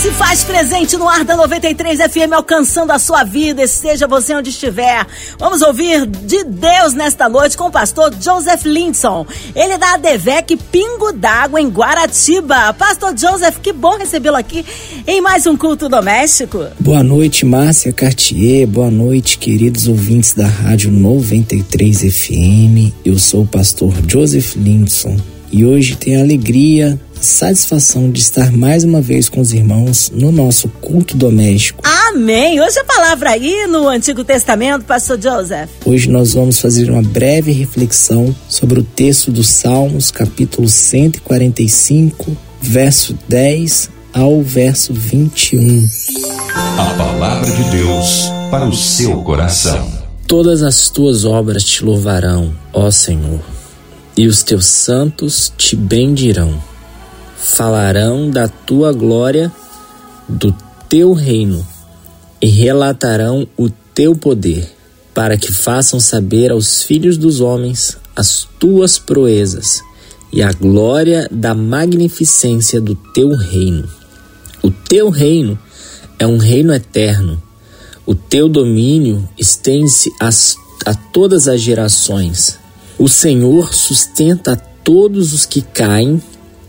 Se faz presente no ar da 93 FM, alcançando a sua vida, esteja você onde estiver. Vamos ouvir de Deus nesta noite com o pastor Joseph Lindson. Ele é da ADVEC Pingo d'Água, em Guaratiba. Pastor Joseph, que bom recebê-lo aqui em mais um culto doméstico. Boa noite, Márcia Cartier. Boa noite, queridos ouvintes da Rádio 93 FM. Eu sou o pastor Joseph Lindson e hoje tenho a alegria satisfação de estar mais uma vez com os irmãos no nosso culto doméstico. Amém! Hoje a palavra aí no Antigo Testamento, pastor Joseph. Hoje nós vamos fazer uma breve reflexão sobre o texto dos Salmos, capítulo 145, verso 10 ao verso 21. A palavra de Deus para o seu coração. Todas as tuas obras te louvarão, ó Senhor, e os teus santos te bendirão falarão da tua glória, do teu reino, e relatarão o teu poder, para que façam saber aos filhos dos homens as tuas proezas e a glória da magnificência do teu reino. O teu reino é um reino eterno. O teu domínio estende-se a todas as gerações. O Senhor sustenta a todos os que caem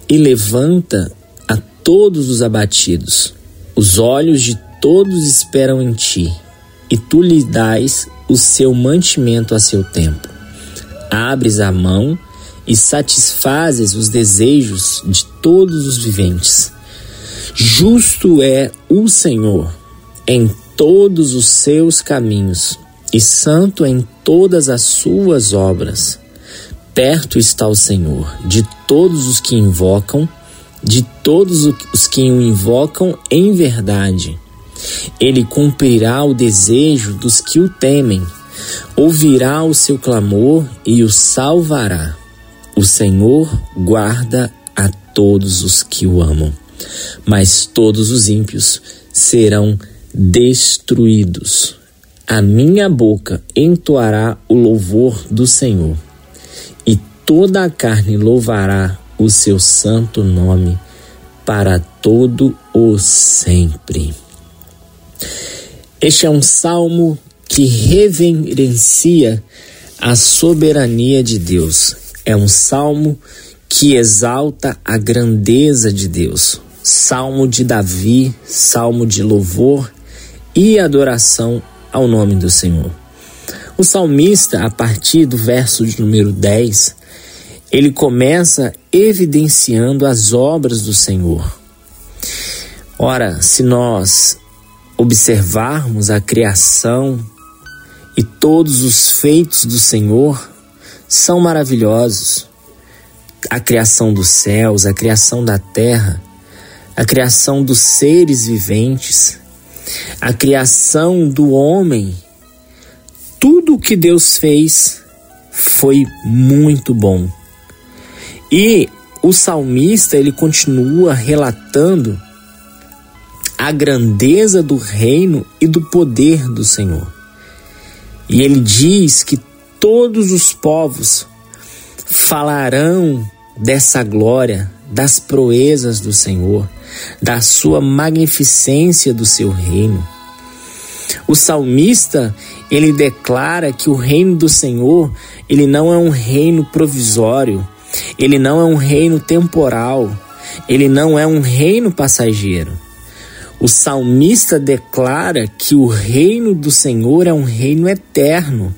e levanta a todos os abatidos. Os olhos de todos esperam em ti, e tu lhe dás o seu mantimento a seu tempo. Abres a mão e satisfazes os desejos de todos os viventes. Justo é o Senhor em todos os seus caminhos, e santo em todas as suas obras. Perto está o Senhor de todos os que invocam, de todos os que o invocam em verdade. Ele cumprirá o desejo dos que o temem, ouvirá o seu clamor e o salvará. O Senhor guarda a todos os que o amam, mas todos os ímpios serão destruídos. A minha boca entoará o louvor do Senhor toda a carne louvará o seu santo nome para todo o sempre. Este é um salmo que reverencia a soberania de Deus. É um salmo que exalta a grandeza de Deus. Salmo de Davi, salmo de louvor e adoração ao nome do Senhor. O salmista, a partir do verso de número 10, ele começa evidenciando as obras do Senhor. Ora, se nós observarmos a criação e todos os feitos do Senhor, são maravilhosos. A criação dos céus, a criação da terra, a criação dos seres viventes, a criação do homem, tudo o que Deus fez foi muito bom. E o salmista ele continua relatando a grandeza do reino e do poder do Senhor. E ele diz que todos os povos falarão dessa glória, das proezas do Senhor, da sua magnificência do seu reino. O salmista, ele declara que o reino do Senhor, ele não é um reino provisório, ele não é um reino temporal, ele não é um reino passageiro. O salmista declara que o reino do Senhor é um reino eterno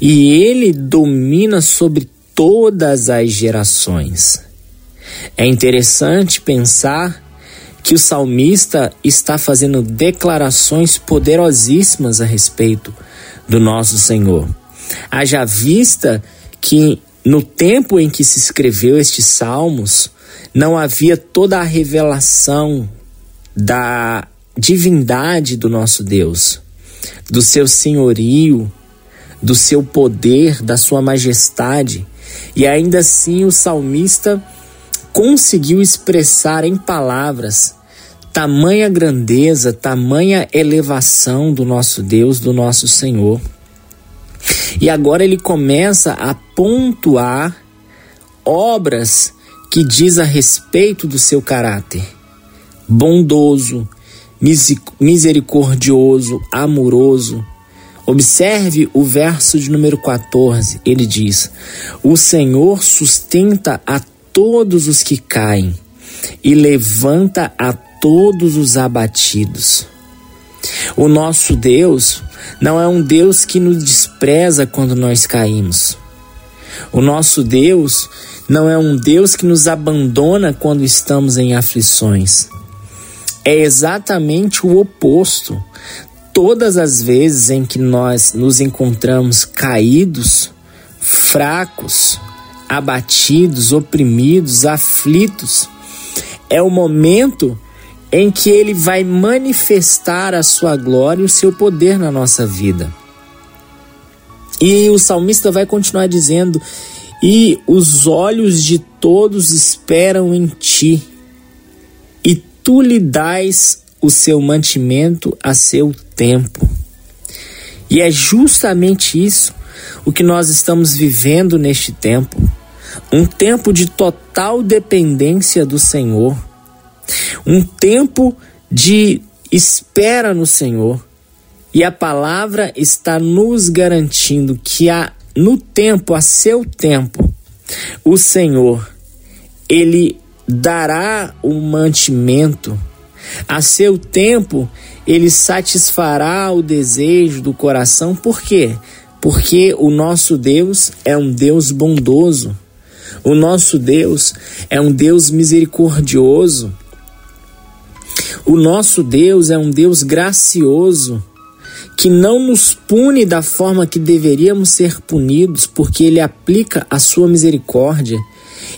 e ele domina sobre todas as gerações. É interessante pensar que o salmista está fazendo declarações poderosíssimas a respeito do nosso Senhor. Haja vista que no tempo em que se escreveu estes salmos, não havia toda a revelação da divindade do nosso Deus, do seu senhorio, do seu poder, da sua majestade, e ainda assim o salmista conseguiu expressar em palavras Tamanha grandeza, tamanha elevação do nosso Deus, do nosso Senhor. E agora ele começa a pontuar obras que diz a respeito do seu caráter. Bondoso, misericordioso, amoroso. Observe o verso de número 14. Ele diz: O Senhor sustenta a todos os que caem e levanta a todos os abatidos. O nosso Deus não é um Deus que nos despreza quando nós caímos. O nosso Deus não é um Deus que nos abandona quando estamos em aflições. É exatamente o oposto. Todas as vezes em que nós nos encontramos caídos, fracos, abatidos, oprimidos, aflitos, é o momento em que ele vai manifestar a sua glória e o seu poder na nossa vida. E o salmista vai continuar dizendo: E os olhos de todos esperam em ti, e tu lhe dás o seu mantimento a seu tempo. E é justamente isso o que nós estamos vivendo neste tempo. Um tempo de total dependência do Senhor. Um tempo de espera no Senhor e a palavra está nos garantindo que há no tempo, a seu tempo, o Senhor, ele dará o mantimento. A seu tempo, ele satisfará o desejo do coração. Por quê? Porque o nosso Deus é um Deus bondoso. O nosso Deus é um Deus misericordioso. O nosso Deus é um Deus gracioso que não nos pune da forma que deveríamos ser punidos, porque Ele aplica a sua misericórdia.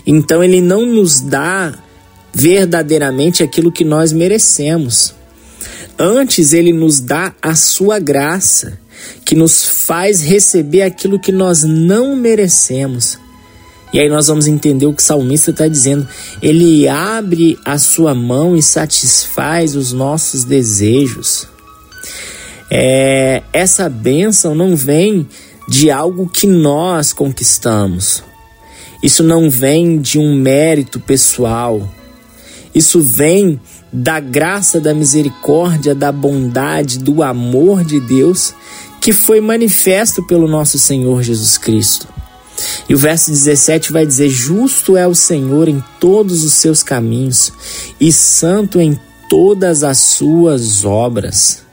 Então Ele não nos dá verdadeiramente aquilo que nós merecemos. Antes, Ele nos dá a sua graça, que nos faz receber aquilo que nós não merecemos. E aí nós vamos entender o que o salmista está dizendo. Ele abre a sua mão e satisfaz os nossos desejos. É, essa bênção não vem de algo que nós conquistamos. Isso não vem de um mérito pessoal. Isso vem da graça, da misericórdia, da bondade, do amor de Deus que foi manifesto pelo nosso Senhor Jesus Cristo. E o verso 17 vai dizer: Justo é o Senhor em todos os seus caminhos e santo em todas as suas obras.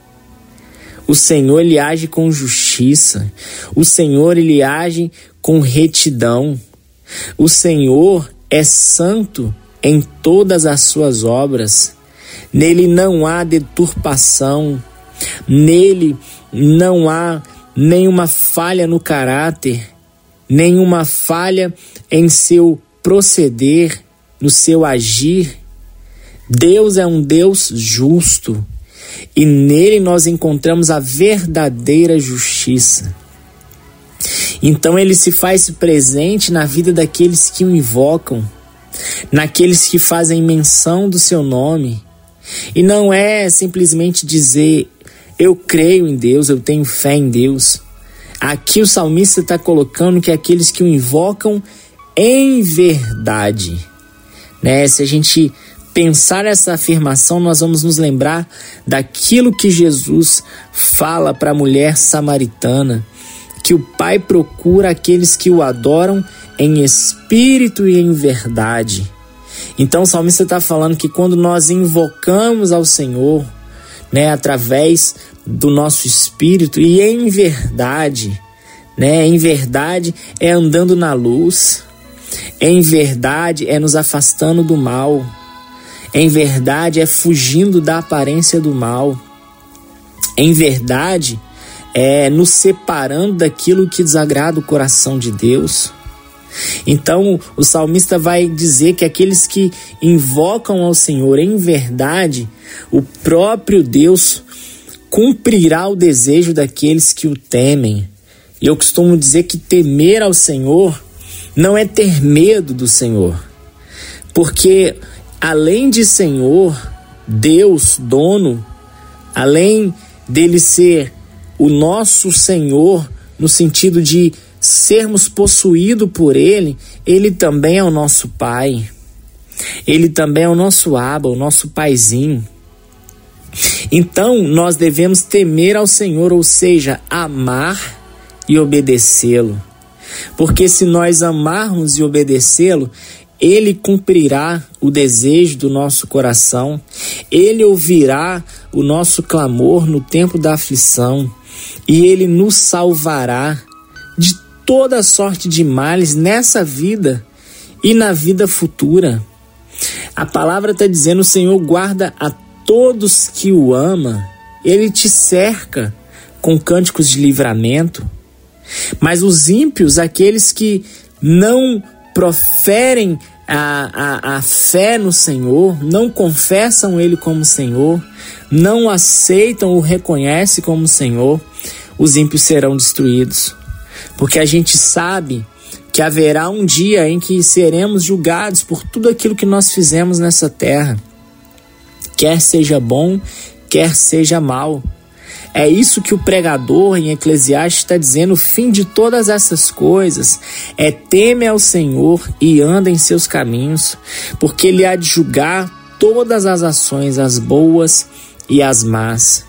O Senhor ele age com justiça. O Senhor ele age com retidão. O Senhor é santo em todas as suas obras. Nele não há deturpação. Nele não há nenhuma falha no caráter, nenhuma falha em seu proceder, no seu agir. Deus é um Deus justo e nele nós encontramos a verdadeira justiça. Então ele se faz presente na vida daqueles que o invocam, naqueles que fazem menção do seu nome. E não é simplesmente dizer eu creio em Deus, eu tenho fé em Deus. Aqui o salmista está colocando que aqueles que o invocam em verdade. Né? Se a gente pensar essa afirmação, nós vamos nos lembrar daquilo que Jesus fala para a mulher samaritana, que o Pai procura aqueles que o adoram em espírito e em verdade. Então o salmista está falando que quando nós invocamos ao Senhor, né, através do nosso espírito e em verdade, né, em verdade é andando na luz, em verdade é nos afastando do mal em verdade, é fugindo da aparência do mal. Em verdade, é nos separando daquilo que desagrada o coração de Deus. Então, o salmista vai dizer que aqueles que invocam ao Senhor em verdade, o próprio Deus cumprirá o desejo daqueles que o temem. E eu costumo dizer que temer ao Senhor não é ter medo do Senhor, porque além de Senhor, Deus, dono, além dele ser o nosso Senhor, no sentido de sermos possuídos por Ele, Ele também é o nosso Pai. Ele também é o nosso Aba, o nosso Paizinho. Então nós devemos temer ao Senhor, ou seja, amar e obedecê-lo. Porque se nós amarmos e obedecê-lo, ele cumprirá o desejo do nosso coração, ele ouvirá o nosso clamor no tempo da aflição e ele nos salvará de toda sorte de males nessa vida e na vida futura. A palavra está dizendo: o Senhor guarda a todos que o ama, ele te cerca com cânticos de livramento. Mas os ímpios, aqueles que não proferem a, a, a fé no Senhor, não confessam Ele como Senhor, não aceitam ou reconhecem como Senhor, os ímpios serão destruídos. Porque a gente sabe que haverá um dia em que seremos julgados por tudo aquilo que nós fizemos nessa terra, quer seja bom, quer seja mal. É isso que o pregador em Eclesiastes está dizendo: o fim de todas essas coisas é teme ao Senhor e anda em seus caminhos, porque Ele há de julgar todas as ações, as boas e as más.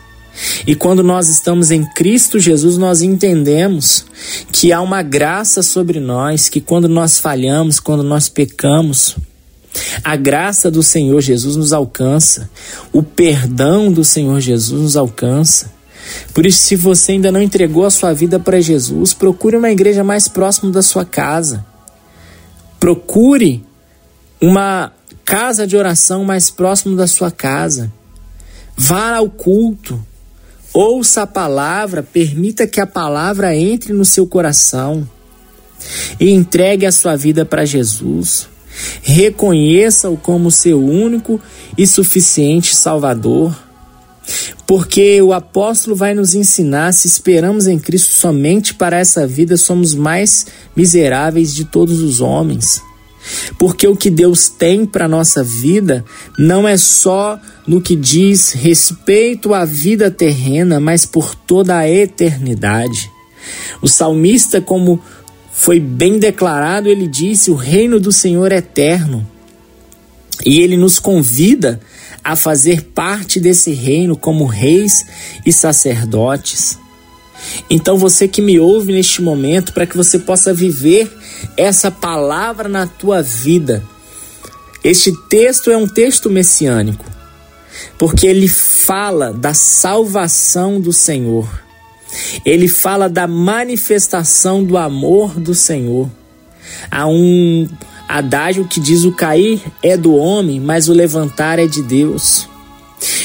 E quando nós estamos em Cristo Jesus, nós entendemos que há uma graça sobre nós, que quando nós falhamos, quando nós pecamos, a graça do Senhor Jesus nos alcança, o perdão do Senhor Jesus nos alcança. Por isso, se você ainda não entregou a sua vida para Jesus, procure uma igreja mais próxima da sua casa. Procure uma casa de oração mais próximo da sua casa. Vá ao culto. Ouça a palavra, permita que a palavra entre no seu coração e entregue a sua vida para Jesus. Reconheça-o como seu único e suficiente Salvador. Porque o apóstolo vai nos ensinar: se esperamos em Cristo somente para essa vida, somos mais miseráveis de todos os homens. Porque o que Deus tem para nossa vida não é só no que diz respeito à vida terrena, mas por toda a eternidade. O salmista, como foi bem declarado, ele disse: O reino do Senhor é eterno. E ele nos convida a fazer parte desse reino como reis e sacerdotes. Então você que me ouve neste momento, para que você possa viver essa palavra na tua vida. Este texto é um texto messiânico, porque ele fala da salvação do Senhor. Ele fala da manifestação do amor do Senhor. Há um adágio que diz: o cair é do homem, mas o levantar é de Deus.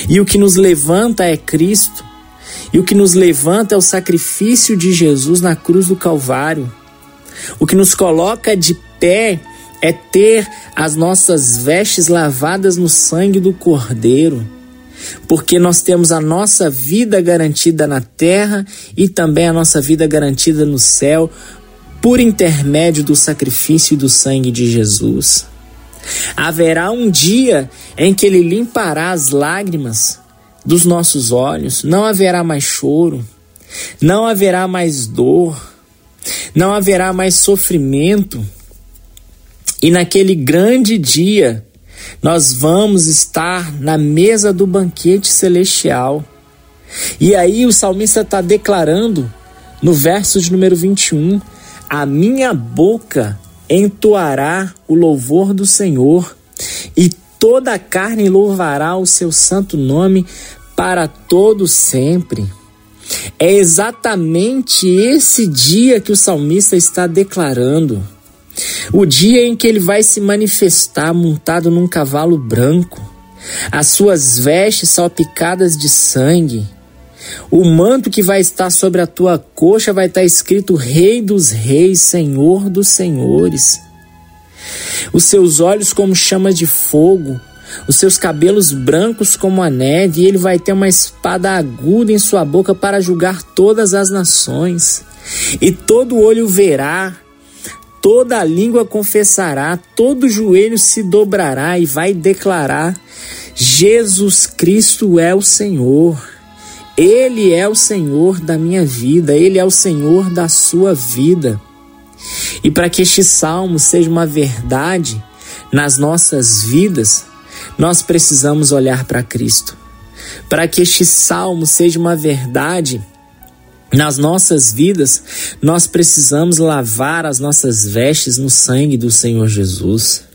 E o que nos levanta é Cristo. E o que nos levanta é o sacrifício de Jesus na cruz do Calvário. O que nos coloca de pé é ter as nossas vestes lavadas no sangue do Cordeiro, porque nós temos a nossa vida garantida na terra e também a nossa vida garantida no céu, por intermédio do sacrifício e do sangue de Jesus. Haverá um dia em que Ele limpará as lágrimas dos nossos olhos, não haverá mais choro, não haverá mais dor, não haverá mais sofrimento. E naquele grande dia, nós vamos estar na mesa do banquete celestial. E aí o salmista está declarando no verso de número 21: A minha boca entoará o louvor do Senhor, e toda a carne louvará o seu santo nome para todo sempre. É exatamente esse dia que o salmista está declarando. O dia em que ele vai se manifestar montado num cavalo branco, as suas vestes salpicadas de sangue. O manto que vai estar sobre a tua coxa vai estar escrito Rei dos Reis, Senhor dos Senhores. Os seus olhos como chamas de fogo, os seus cabelos brancos como a neve, e ele vai ter uma espada aguda em sua boca para julgar todas as nações. E todo olho verá, toda língua confessará, todo joelho se dobrará e vai declarar: Jesus Cristo é o Senhor. Ele é o Senhor da minha vida, Ele é o Senhor da sua vida. E para que este salmo seja uma verdade nas nossas vidas, nós precisamos olhar para Cristo. Para que este salmo seja uma verdade nas nossas vidas, nós precisamos lavar as nossas vestes no sangue do Senhor Jesus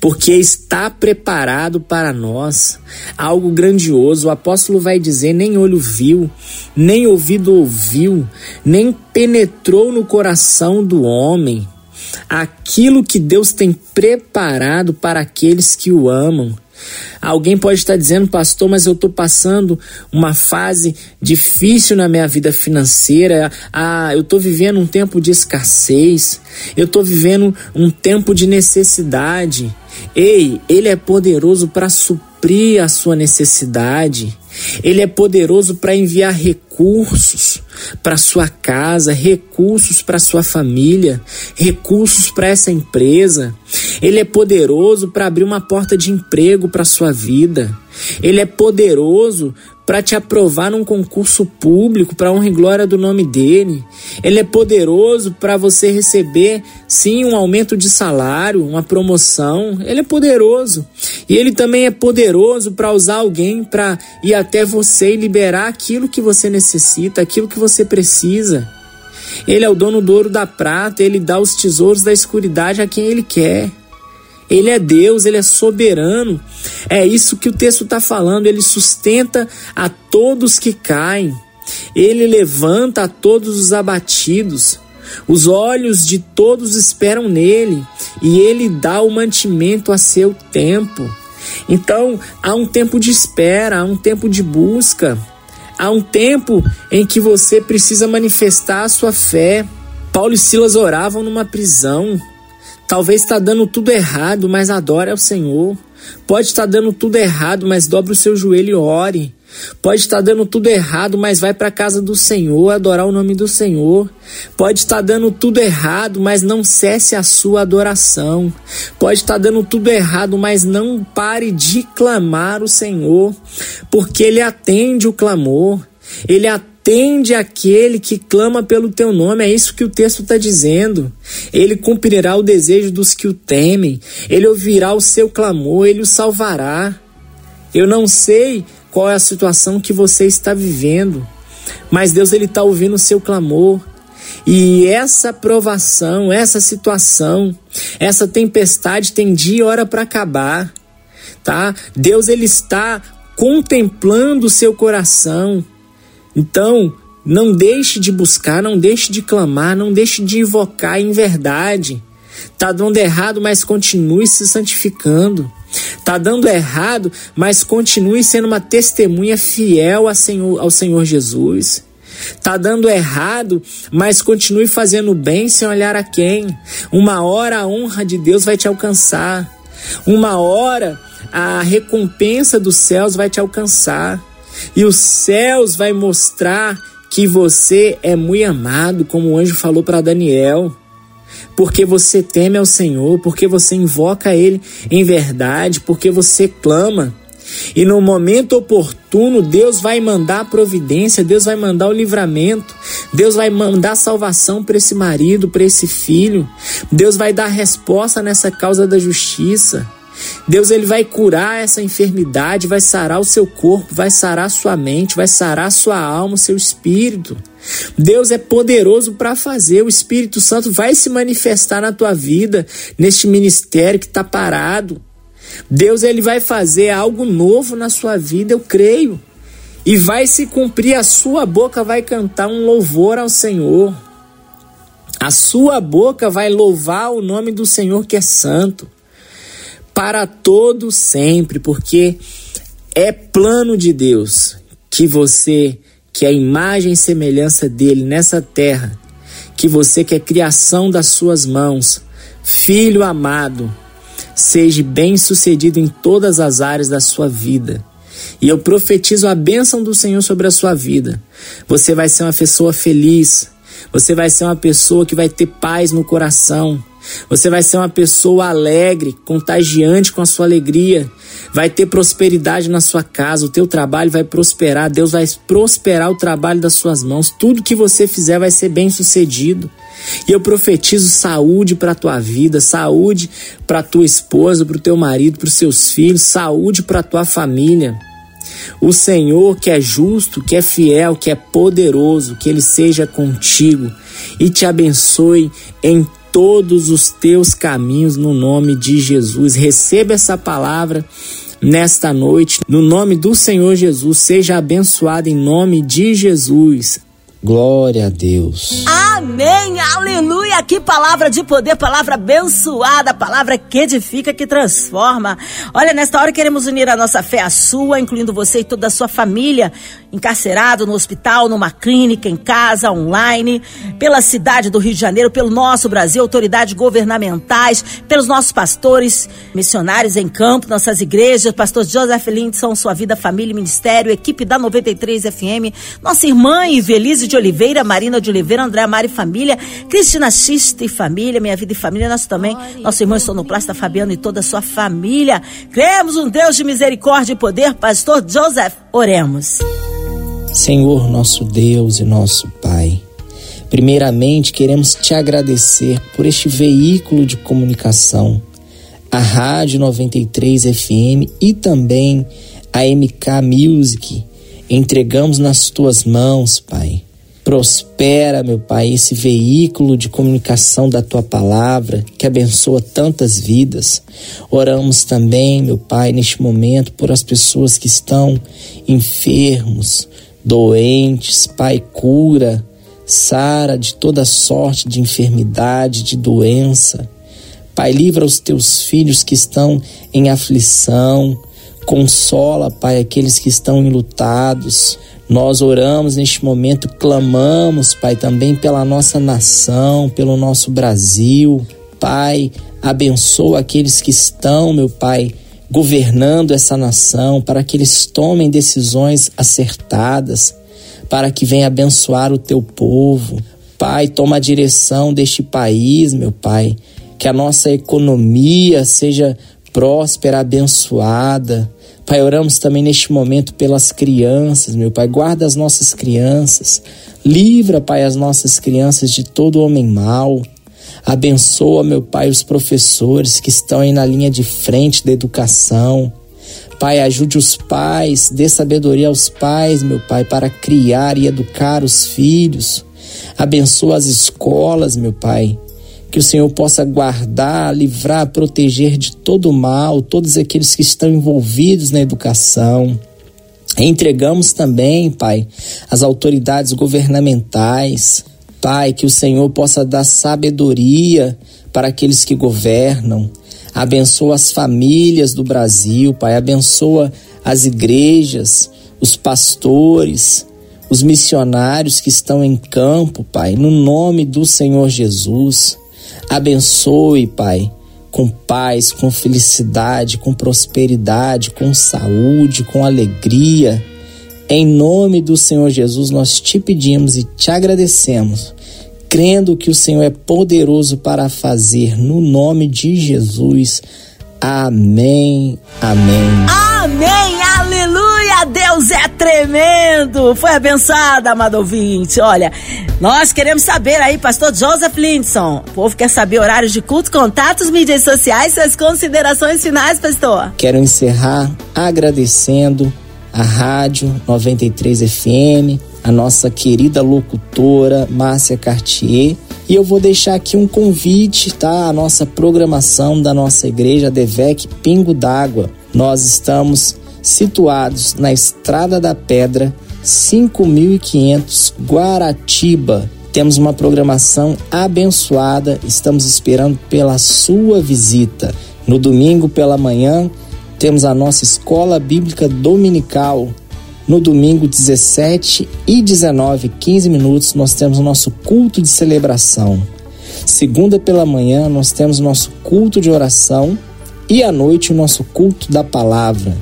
porque está preparado para nós algo grandioso. O apóstolo vai dizer: nem olho viu, nem ouvido ouviu, nem penetrou no coração do homem aquilo que Deus tem preparado para aqueles que o amam. Alguém pode estar dizendo, pastor, mas eu estou passando uma fase difícil na minha vida financeira. Ah, eu estou vivendo um tempo de escassez. Eu estou vivendo um tempo de necessidade. Ei, Ele é poderoso para suprir a sua necessidade. Ele é poderoso para enviar recursos para sua casa, recursos para sua família, recursos para essa empresa. Ele é poderoso para abrir uma porta de emprego para sua vida. Ele é poderoso para te aprovar num concurso público para honra e glória do nome dele. Ele é poderoso para você receber, sim, um aumento de salário, uma promoção. Ele é poderoso. E ele também é poderoso para usar alguém para ir até você e liberar aquilo que você necessita, aquilo que você precisa. Ele é o dono do ouro da prata, ele dá os tesouros da escuridade a quem ele quer. Ele é Deus, ele é soberano. É isso que o texto está falando. Ele sustenta a todos que caem. Ele levanta a todos os abatidos. Os olhos de todos esperam nele e ele dá o mantimento a seu tempo. Então, há um tempo de espera, há um tempo de busca, há um tempo em que você precisa manifestar a sua fé. Paulo e Silas oravam numa prisão, Talvez está dando tudo errado, mas adore ao Senhor. Pode estar dando tudo errado, mas dobre o seu joelho e ore. Pode estar dando tudo errado, mas vai para a casa do Senhor adorar o nome do Senhor. Pode estar dando tudo errado, mas não cesse a sua adoração. Pode estar dando tudo errado, mas não pare de clamar o Senhor, porque Ele atende o clamor. Ele atende aquele que clama pelo teu nome. É isso que o texto está dizendo. Ele cumprirá o desejo dos que o temem. Ele ouvirá o seu clamor, ele o salvará. Eu não sei qual é a situação que você está vivendo, mas Deus ele está ouvindo o seu clamor. E essa provação, essa situação, essa tempestade tem dia e hora para acabar, tá? Deus ele está contemplando o seu coração. Então, não deixe de buscar, não deixe de clamar, não deixe de invocar em verdade. Tá dando errado, mas continue se santificando. Tá dando errado, mas continue sendo uma testemunha fiel ao Senhor, ao Senhor Jesus. Tá dando errado, mas continue fazendo bem sem olhar a quem. Uma hora a honra de Deus vai te alcançar. Uma hora a recompensa dos céus vai te alcançar. E os céus vai mostrar que você é muito amado, como o anjo falou para Daniel. Porque você teme ao Senhor, porque você invoca Ele em verdade, porque você clama. E no momento oportuno, Deus vai mandar a providência, Deus vai mandar o livramento, Deus vai mandar salvação para esse marido, para esse filho. Deus vai dar resposta nessa causa da justiça. Deus ele vai curar essa enfermidade, vai sarar o seu corpo, vai sarar sua mente, vai sarar sua alma, seu espírito. Deus é poderoso para fazer. O Espírito Santo vai se manifestar na tua vida, neste ministério que está parado. Deus ele vai fazer algo novo na sua vida, eu creio. E vai se cumprir, a sua boca vai cantar um louvor ao Senhor. A sua boca vai louvar o nome do Senhor que é santo para todo sempre, porque é plano de Deus que você, que é a imagem e semelhança dele nessa terra, que você que é criação das suas mãos, filho amado, seja bem-sucedido em todas as áreas da sua vida. E eu profetizo a bênção do Senhor sobre a sua vida. Você vai ser uma pessoa feliz. Você vai ser uma pessoa que vai ter paz no coração. Você vai ser uma pessoa alegre, contagiante com a sua alegria. Vai ter prosperidade na sua casa, o teu trabalho vai prosperar, Deus vai prosperar o trabalho das suas mãos. Tudo que você fizer vai ser bem sucedido. E eu profetizo saúde para tua vida, saúde para tua esposa, para o teu marido, para os seus filhos, saúde para tua família. O Senhor que é justo, que é fiel, que é poderoso, que ele seja contigo e te abençoe em todos os teus caminhos no nome de Jesus. Receba essa palavra nesta noite, no nome do Senhor Jesus. Seja abençoado em nome de Jesus. Glória a Deus. Amém, aleluia. Que palavra de poder, palavra abençoada, palavra que edifica, que transforma. Olha, nesta hora queremos unir a nossa fé à sua, incluindo você e toda a sua família, encarcerado no hospital, numa clínica, em casa, online, pela cidade do Rio de Janeiro, pelo nosso Brasil, autoridades governamentais, pelos nossos pastores, missionários em campo, nossas igrejas, pastor Joseph Lindson, sua vida, família, ministério, equipe da 93 FM, nossa irmã Ivelise de Oliveira, Marina de Oliveira, André Mari Família, Cristina Xista e Família, Minha Vida e Família, nós também, nosso irmão Sonoplasta Fabiano e toda a sua família. Cremos um Deus de misericórdia e poder, Pastor Joseph, oremos. Senhor, nosso Deus e nosso Pai, primeiramente queremos te agradecer por este veículo de comunicação, a Rádio 93 FM e também a MK Music. Entregamos nas tuas mãos, Pai. Prospera, meu Pai, esse veículo de comunicação da tua palavra que abençoa tantas vidas. Oramos também, meu Pai, neste momento por as pessoas que estão enfermos, doentes, Pai, cura, sara de toda sorte de enfermidade, de doença. Pai, livra os teus filhos que estão em aflição, consola, Pai, aqueles que estão enlutados. Nós oramos neste momento, clamamos, Pai, também pela nossa nação, pelo nosso Brasil. Pai, abençoa aqueles que estão, meu Pai, governando essa nação, para que eles tomem decisões acertadas, para que venha abençoar o teu povo. Pai, toma a direção deste país, meu Pai, que a nossa economia seja próspera, abençoada. Pai, oramos também neste momento pelas crianças, meu Pai. Guarda as nossas crianças. Livra, Pai, as nossas crianças de todo homem mau. Abençoa, meu Pai, os professores que estão aí na linha de frente da educação. Pai, ajude os pais, dê sabedoria aos pais, meu Pai, para criar e educar os filhos. Abençoa as escolas, meu Pai que o Senhor possa guardar, livrar, proteger de todo o mal todos aqueles que estão envolvidos na educação. Entregamos também, Pai, as autoridades governamentais, Pai, que o Senhor possa dar sabedoria para aqueles que governam. Abençoa as famílias do Brasil, Pai, abençoa as igrejas, os pastores, os missionários que estão em campo, Pai, no nome do Senhor Jesus. Abençoe, Pai, com paz, com felicidade, com prosperidade, com saúde, com alegria. Em nome do Senhor Jesus, nós te pedimos e te agradecemos, crendo que o Senhor é poderoso para fazer, no nome de Jesus. Amém. Amém. Amém. Aleluia. Deus é tremendo. Foi abençoada, amado ouvinte. Olha, nós queremos saber aí, pastor Joseph Lindson. O povo quer saber horários de culto, contatos, mídias sociais, suas considerações finais, pastor. Quero encerrar agradecendo a Rádio 93 FM, a nossa querida locutora Márcia Cartier. E eu vou deixar aqui um convite, tá? A nossa programação da nossa igreja Devec Pingo d'Água. Nós estamos situados na Estrada da Pedra, 5500 Guaratiba. Temos uma programação abençoada, estamos esperando pela sua visita. No domingo pela manhã, temos a nossa escola bíblica dominical. No domingo 17 e 19, 15 minutos, nós temos o nosso culto de celebração. Segunda pela manhã, nós temos o nosso culto de oração e à noite o nosso culto da palavra.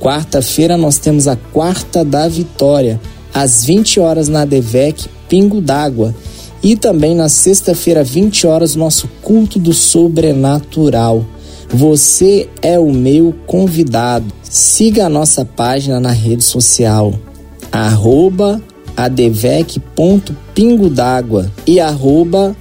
Quarta-feira nós temos a quarta da vitória, às 20 horas na Devec Pingo d'Água. E também na sexta-feira, 20 horas, nosso culto do sobrenatural. Você é o meu convidado. Siga a nossa página na rede social, arroba d'água e arroba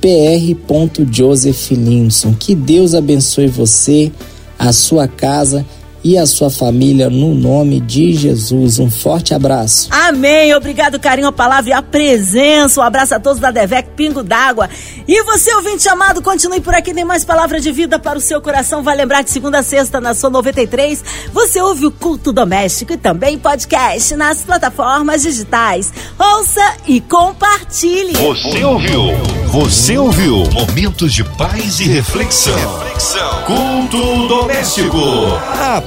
pr.josephlinson. Que Deus abençoe você, a sua casa e a sua família no nome de Jesus. Um forte abraço. Amém. Obrigado, carinho, a palavra e a presença. Um abraço a todos da Devec Pingo d'Água. E você, ouvinte chamado, continue por aqui. Tem mais palavra de vida para o seu coração. Vai lembrar de segunda a sexta na sua 93. Você ouve o culto doméstico e também podcast nas plataformas digitais. Ouça e compartilhe. Você ouviu? Você ouviu? Momentos de paz e reflexão. reflexão. Culto doméstico. A